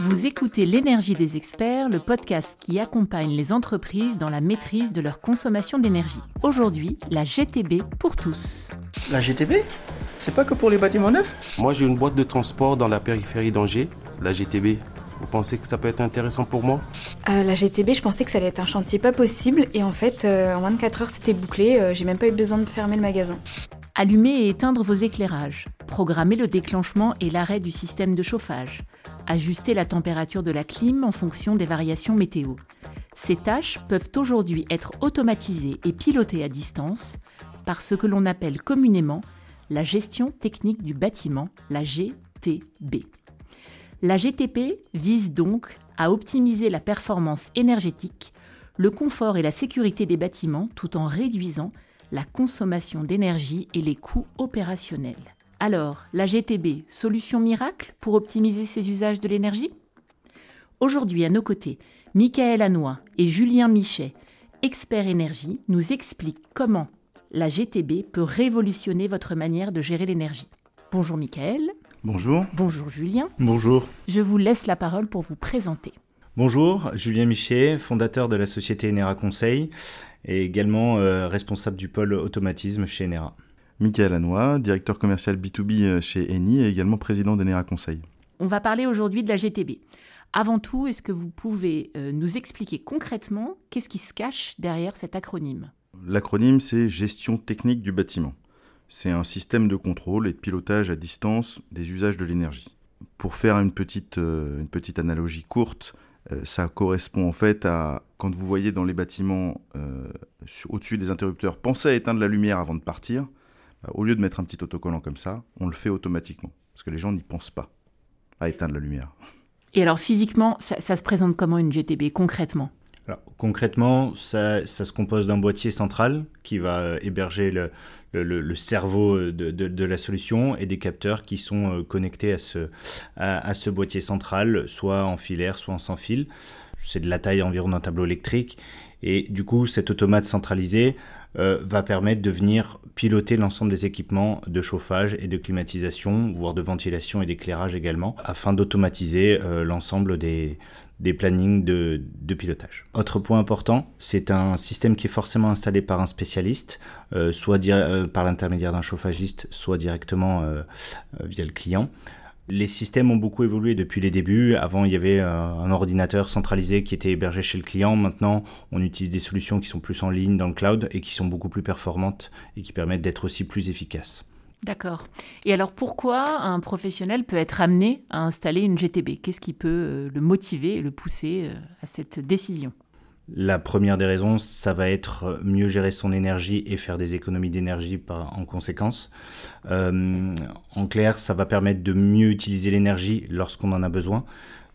Vous écoutez L'énergie des experts, le podcast qui accompagne les entreprises dans la maîtrise de leur consommation d'énergie. Aujourd'hui, la GTB pour tous. La GTB C'est pas que pour les bâtiments neufs? Moi, j'ai une boîte de transport dans la périphérie d'Angers, la GTB. Vous pensez que ça peut être intéressant pour moi? Euh, la GTB, je pensais que ça allait être un chantier pas possible et en fait, euh, en 24 heures, c'était bouclé. euh, J'ai même pas eu besoin de fermer le magasin. Allumer et éteindre vos éclairages. Programmer le déclenchement et l'arrêt du système de chauffage. Ajuster la température de la clim en fonction des variations météo. Ces tâches peuvent aujourd'hui être automatisées et pilotées à distance par ce que l'on appelle communément la gestion technique du bâtiment, la GTB. La GTP vise donc à optimiser la performance énergétique, le confort et la sécurité des bâtiments tout en réduisant la consommation d'énergie et les coûts opérationnels. Alors, la GTB, solution miracle pour optimiser ses usages de l'énergie? Aujourd'hui, à nos côtés, Michael Hanois et Julien Michet, experts énergie, nous expliquent comment la GTB peut révolutionner votre manière de gérer l'énergie. Bonjour Michael, Bonjour. bonjour Julien, Bonjour. je vous laisse la parole pour vous présenter. Bonjour, Julien Michet, fondateur de la société Enera Conseil et également euh, responsable du pôle automatisme chez Enera. Michael Hanois, directeur commercial B2B chez Eni et également président d'Enera Conseil. On va parler aujourd'hui de la GTB. Avant tout, est-ce que vous pouvez euh, nous expliquer concrètement qu'est-ce qui se cache derrière cet acronyme? L'acronyme, c'est Gestion technique du bâtiment. C'est un système de contrôle et de pilotage à distance des usages de l'énergie. Pour faire une petite, euh, une petite analogie courte, euh, ça correspond en fait à quand vous voyez dans les bâtiments euh, au-dessus des interrupteurs, pensez à éteindre la lumière avant de partir. Bah, au lieu de mettre un petit autocollant comme ça, on le fait automatiquement. Parce que les gens n'y pensent pas à éteindre la lumière. Et alors physiquement, ça, ça se présente comment une GTB concrètement? Alors, concrètement, ça, ça se compose d'un boîtier central qui va euh, héberger le, le- le- le cerveau de, de- de la solution et des capteurs qui sont euh, connectés à ce, à, à ce boîtier central, soit en filaire, soit en sans fil. C'est de la taille environ d'un tableau électrique. Et du coup, cet automate centralisé euh, va permettre de venir piloter l'ensemble des équipements de chauffage et de climatisation, voire de ventilation et d'éclairage également, afin d'automatiser euh, l'ensemble des, des plannings de, pilotage. Autre point important, c'est un système qui est forcément installé par un spécialiste, euh, soit par l'intermédiaire d'un chauffagiste, soit directement via le client. Les systèmes ont beaucoup évolué depuis les débuts. Avant, il y avait euh, un ordinateur centralisé qui était hébergé chez le client. Maintenant, on utilise des solutions qui sont plus en ligne dans le cloud et qui sont beaucoup plus performantes et qui permettent d'être aussi plus efficaces. D'accord. Et alors pourquoi un professionnel peut être amené à installer une GTB Qu'est-ce qui peut euh, le motiver et le pousser euh, à cette décision? La première des raisons, ça va être mieux gérer son énergie et faire des économies d'énergie en conséquence. Euh, en clair, ça va permettre de mieux utiliser l'énergie lorsqu'on en a besoin,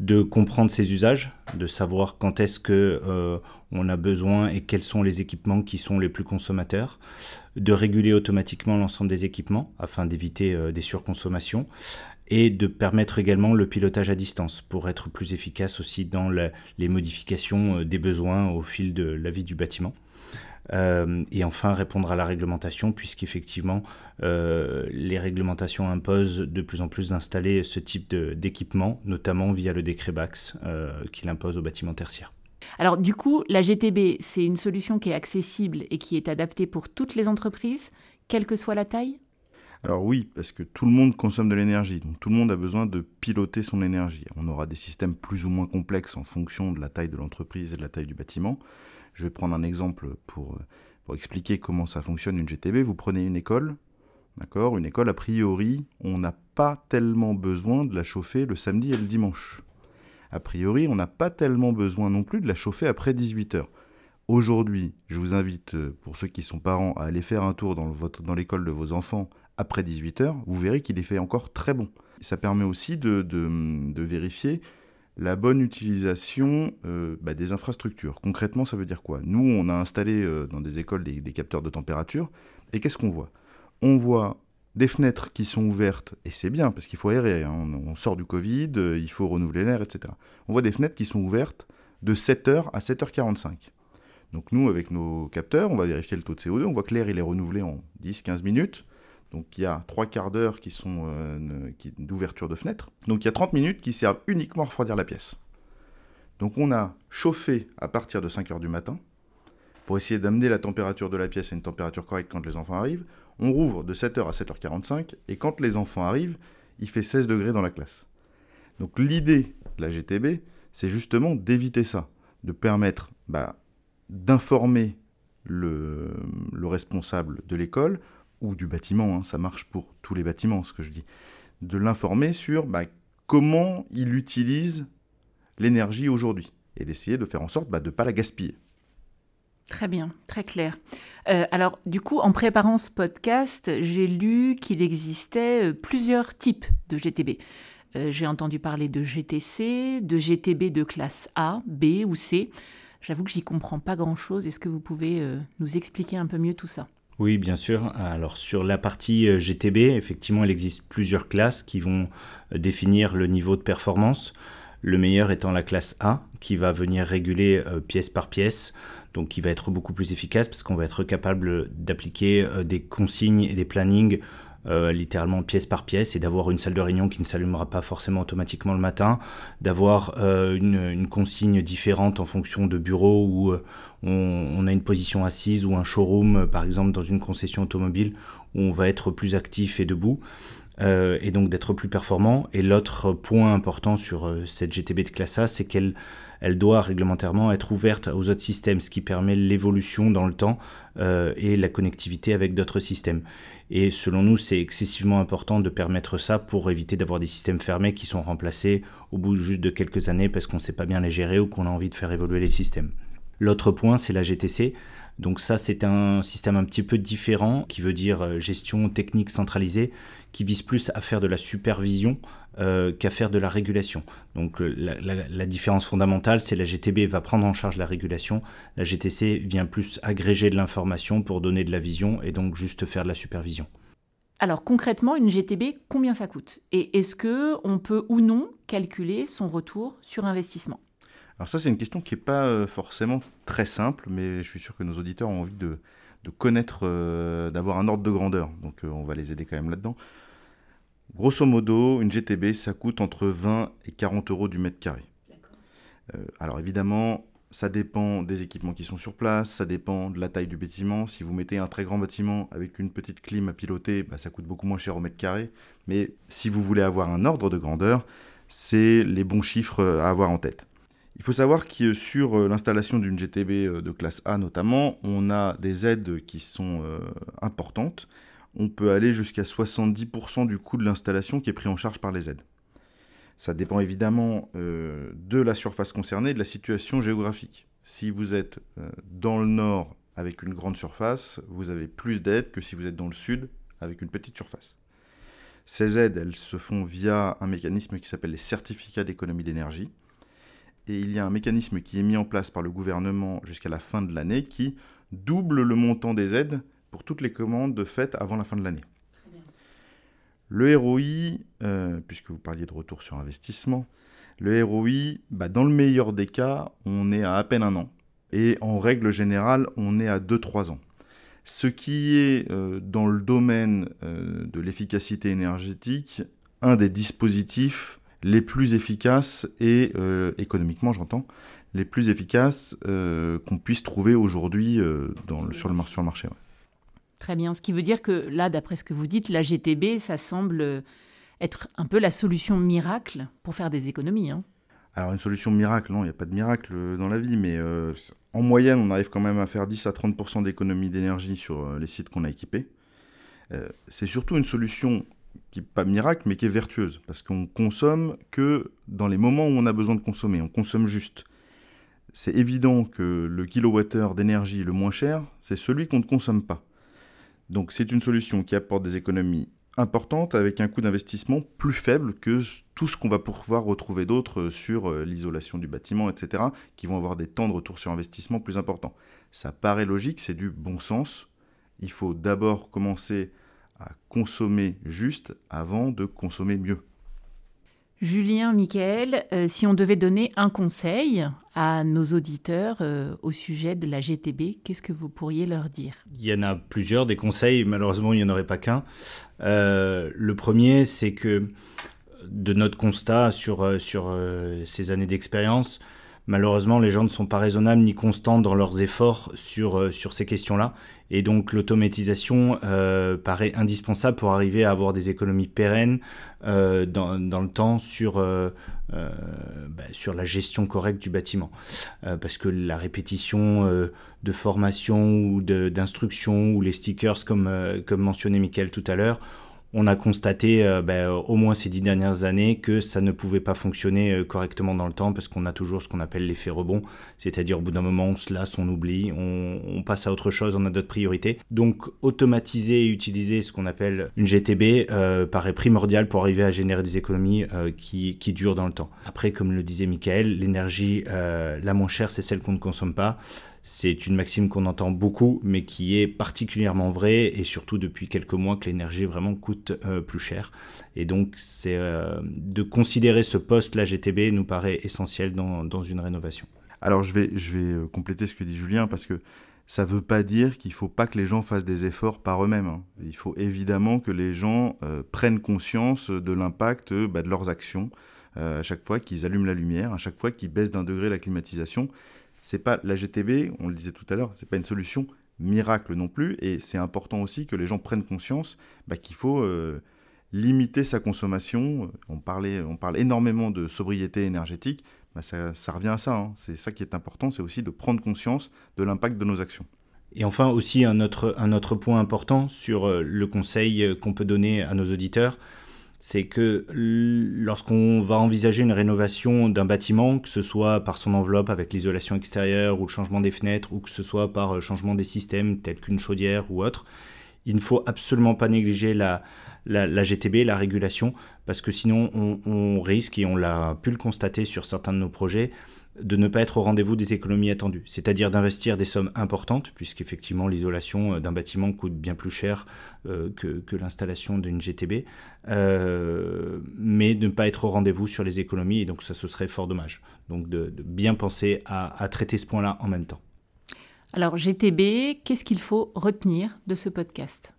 de comprendre ses usages, de savoir quand est-ce que euh, on a besoin et quels sont les équipements qui sont les plus consommateurs, de réguler automatiquement l'ensemble des équipements afin d'éviter euh, des surconsommations et de permettre également le pilotage à distance pour être plus efficace aussi dans les modifications euh, des besoins au fil de la vie du bâtiment. Euh, et enfin répondre à la réglementation puisqu'effectivement euh, les réglementations imposent de plus en plus d'installer ce type d'équipement, notamment via le décret BAX euh, qu'il impose aux bâtiments tertiaires. Alors du coup, la GTB, c'est une solution qui est accessible et qui est adaptée pour toutes les entreprises, quelle que soit la taille? Alors oui, parce que tout le monde consomme de l'énergie, donc tout le monde a besoin de piloter son énergie. On aura des systèmes plus ou moins complexes en fonction de la taille de l'entreprise et de la taille du bâtiment. Je vais prendre un exemple pour, expliquer comment ça fonctionne une GTB. Vous prenez une école, d'accord? Une école, a priori, on n'a pas tellement besoin de la chauffer le samedi et le dimanche. A priori, on n'a pas tellement besoin non plus de la chauffer après 18h. Aujourd'hui, je vous invite, euh, pour ceux qui sont parents, à aller faire un tour dans l'école de vos enfants après 18h, vous verrez qu'il est fait encore très bon. Ça permet aussi de, vérifier la bonne utilisation euh, bah, des infrastructures. Concrètement, ça veut dire quoi? Nous, on a installé euh, dans des écoles des, capteurs de température, et qu'est-ce qu'on voit? On voit des fenêtres qui sont ouvertes, et c'est bien, parce qu'il faut aérer, hein, on, on sort du Covid, euh, il faut renouveler l'air, etc. On voit des fenêtres qui sont ouvertes de 7h à 7h45. Donc nous, avec nos capteurs, on va vérifier le taux de CO2, on voit que l'air il est renouvelé en 10-15 minutes, Donc il y a trois quarts d'heure qui sont d'ouverture de fenêtre. Donc il y a 30 minutes qui servent uniquement à refroidir la pièce. Donc on a chauffé à partir de 5 heures du matin pour essayer d'amener la température de la pièce à une température correcte quand les enfants arrivent. On rouvre de 7h à 7h45 et quand les enfants arrivent, il fait 16 degrés dans la classe. Donc l'idée de la GTB, c'est justement d'éviter ça, de permettre bah, d'informer le, responsable de l'école ou du bâtiment, hein, ça marche pour tous les bâtiments ce que je dis, de l'informer sur bah, comment il utilise l'énergie aujourd'hui et d'essayer de faire en sorte bah, de ne pas la gaspiller. Très bien, très clair. Euh, alors, du coup, en préparant ce podcast, j'ai lu qu'il existait euh, plusieurs types de GTB. Euh, j'ai entendu parler de GTC, de GTB de classe A, B ou C. J'avoue que j'y comprends pas grand-chose. Est-ce que vous pouvez nous expliquer un peu mieux tout ça? Oui, bien sûr. Alors sur la partie GTB, effectivement, il existe plusieurs classes qui vont définir le niveau de performance. Le meilleur étant la classe A, qui va venir réguler pièce par pièce donc qui va être beaucoup plus efficace parce qu'on va être capable d'appliquer euh, des consignes et des plannings euh, littéralement pièce par pièce et d'avoir une salle de réunion qui ne s'allumera pas forcément automatiquement le matin, d'avoir euh, une, consigne différente en fonction de bureau où on, a une position assise ou un showroom par exemple dans une concession automobile où on va être plus actif et debout. et donc d'être plus performant. Et l'autre point important sur cette GTB de classe A, c'est qu'elle elle doit réglementairement être ouverte aux autres systèmes, ce qui permet l'évolution dans le temps euh, et la connectivité avec d'autres systèmes. Et selon nous, c'est excessivement important de permettre ça pour éviter d'avoir des systèmes fermés qui sont remplacés au bout juste de quelques années parce qu'on ne sait pas bien les gérer ou qu'on a envie de faire évoluer les systèmes. L'autre point, c'est la GTC. Donc ça, c'est un système un petit peu différent qui veut dire euh, gestion technique centralisée, qui vise plus à faire de la supervision euh, qu'à faire de la régulation. Donc euh, la, différence fondamentale, c'est la GTB va prendre en charge la régulation, la GTC vient plus agréger de l'information pour donner de la vision et donc juste faire de la supervision. Alors concrètement, une GTB, combien ça coûte? Et est-ce que on peut ou non calculer son retour sur investissement? Alors ça, c'est une question qui n'est pas euh, forcément très simple, mais je suis sûr que nos auditeurs ont envie de, connaître, d'avoir un ordre de grandeur. Donc on va les aider quand même là-dedans. Grosso modo, une GTB, ça coûte entre 20 et 40 euros du mètre carré. Euh, alors évidemment, ça dépend des équipements qui sont sur place, ça dépend de la taille du bâtiment. Si vous mettez un très grand bâtiment avec une petite clim à piloter, bah, ça coûte beaucoup moins cher au mètre carré. Mais si vous voulez avoir un ordre de grandeur, c'est les bons chiffres à avoir en tête. Il faut savoir que sur euh, l'installation d'une GTB euh, de classe A notamment, on a des aides qui sont importantes on peut aller jusqu'à 70% du coût de l'installation qui est pris en charge par les aides. Ça dépend évidemment euh, de la surface concernée et de la situation géographique. Si vous êtes euh, dans le nord avec une grande surface, vous avez plus d'aides que si vous êtes dans le sud avec une petite surface. Ces aides, elles se font via un mécanisme qui s'appelle les certificats d'économie d'énergie. Et il y a un mécanisme qui est mis en place par le gouvernement jusqu'à la fin de l'année qui double le montant des aides pour toutes les commandes faites avant la fin de l'année. Le ROI, euh, puisque vous parliez de retour sur investissement, le ROI, bah, dans le meilleur des cas, on est à à peine un an. Et en règle générale, on est à 2-3 ans. Ce qui est euh, dans le domaine euh, de l'efficacité énergétique, un des dispositifs les plus efficaces et économiquement j'entends, les plus efficaces qu'on puisse trouver aujourd'hui sur, le, sur le marché. Très bien. Ce qui veut dire que là, d'après ce que vous dites, la GTB, ça semble être un peu la solution miracle pour faire des économies. Hein. Alors une solution miracle, non, il n'y a pas de miracle dans la vie, mais euh, en moyenne, on arrive quand même à faire 10 à 30% d'économie d'énergie sur euh, les sites qu'on a équipés. Euh, c'est surtout une solution qui n'est pas miracle, mais qui est vertueuse, parce qu'on consomme que dans les moments où on a besoin de consommer, on consomme juste. C'est évident que le kilowattheure d'énergie le moins cher, c'est celui qu'on ne consomme pas. Donc c'est une solution qui apporte des économies importantes avec un coût d'investissement plus faible que tout ce qu'on va pouvoir retrouver d'autres sur euh, l'isolation du bâtiment, etc., qui vont avoir des temps de retour sur investissement plus importants. Ça paraît logique, c'est du bon sens. Il faut d'abord commencer à consommer juste avant de consommer mieux. Julien, Michael, euh, si on devait donner un conseil à nos auditeurs euh, au sujet de la GTB, qu'est-ce que vous pourriez leur dire? Il y en a plusieurs des conseils, malheureusement il n'y en aurait pas qu'un. Euh, le premier, c'est que de notre constat sur, sur ces années d'expérience, malheureusement les gens ne sont pas raisonnables ni constants dans leurs efforts sur, sur ces questions-là. Et donc l'automatisation euh, paraît indispensable pour arriver à avoir des économies pérennes euh, dans, le temps sur, euh, bah, sur la gestion correcte du bâtiment. parce que la répétition de formation ou d'instruction ou les stickers comme, comme mentionné Michael tout à l'heure, on a constaté euh, ben, au moins ces dix dernières années que ça ne pouvait pas fonctionner euh, correctement dans le temps parce qu'on a toujours ce qu'on appelle l'effet rebond, c'est-à-dire au bout d'un moment on se lasse, on oublie, on, passe à autre chose, on a d'autres priorités. Donc automatiser et utiliser ce qu'on appelle une GTB euh, paraît primordial pour arriver à générer des économies qui, qui, durent dans le temps. Après, comme le disait Michael, l'énergie la moins chère c'est celle qu'on ne consomme pas. C'est une maxime qu'on entend beaucoup, mais qui est particulièrement vraie, et surtout depuis quelques mois que l'énergie vraiment coûte euh, plus cher. Et donc, c'est euh, de considérer ce poste, la GTB, nous paraît essentiel dans, dans une rénovation. Alors, je vais, je vais euh, compléter ce que dit Julien, parce que ça ne veut pas dire qu'il ne faut pas que les gens fassent des efforts par eux-mêmes. Hein. Il faut évidemment que les gens prennent conscience de l'impact bah, de leurs actions à chaque fois qu'ils allument la lumière, à chaque fois qu'ils baissent d'un degré la climatisation c'est pas la GTB, on le disait tout à l'heure, c'est pas une solution miracle non plus, et c'est important aussi que les gens prennent conscience bah, qu'il faut euh, limiter sa consommation. On, parle énormément de sobriété énergétique, bah, ça, revient à ça. Hein. C'est ça qui est important, c'est aussi de prendre conscience de l'impact de nos actions. Et enfin aussi un autre, un autre point important sur euh, le conseil euh, qu'on peut donner à nos auditeurs, c'est que lorsqu'on va envisager une rénovation d'un bâtiment, que ce soit par son enveloppe avec l'isolation extérieure ou le changement des fenêtres, ou que ce soit par le euh, changement des systèmes tels qu'une chaudière ou autre, il ne faut absolument pas négliger la, la, GTB, la régulation, parce que sinon on risque, et on l'a pu le constater sur certains de nos projets, de ne pas être au rendez-vous des économies attendues, c'est-à-dire d'investir des sommes importantes, puisqu'effectivement l'isolation euh, d'un bâtiment coûte bien plus cher euh, que, l'installation d'une GTB, euh, mais de ne pas être au rendez-vous sur les économies, et donc ça ce serait fort dommage. Donc de, bien penser à, traiter ce point-là en même temps. Alors GTB, qu'est-ce qu'il faut retenir de ce podcast?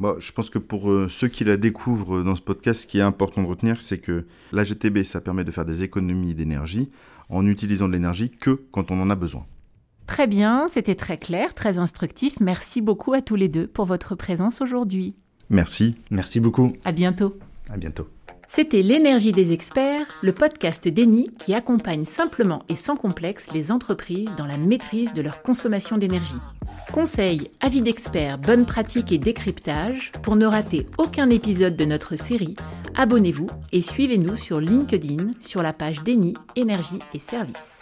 Bon, je pense que pour ceux qui la découvrent dans ce podcast, ce qui est important de retenir, c'est que la GTB, ça permet de faire des économies d'énergie en utilisant de l'énergie que quand on en a besoin. Très bien, c'était très clair, très instructif. Merci beaucoup à tous les deux pour votre présence aujourd'hui. Merci. Merci beaucoup. À bientôt. À bientôt. C'était L'énergie des experts, le podcast d'Eni qui accompagne simplement et sans complexe les entreprises dans la maîtrise de leur consommation d'énergie. Conseils, avis d'experts, bonnes pratiques et décryptage, pour ne rater aucun épisode de notre série, abonnez-vous et suivez-nous sur LinkedIn sur la page d'Eni Énergie et Services.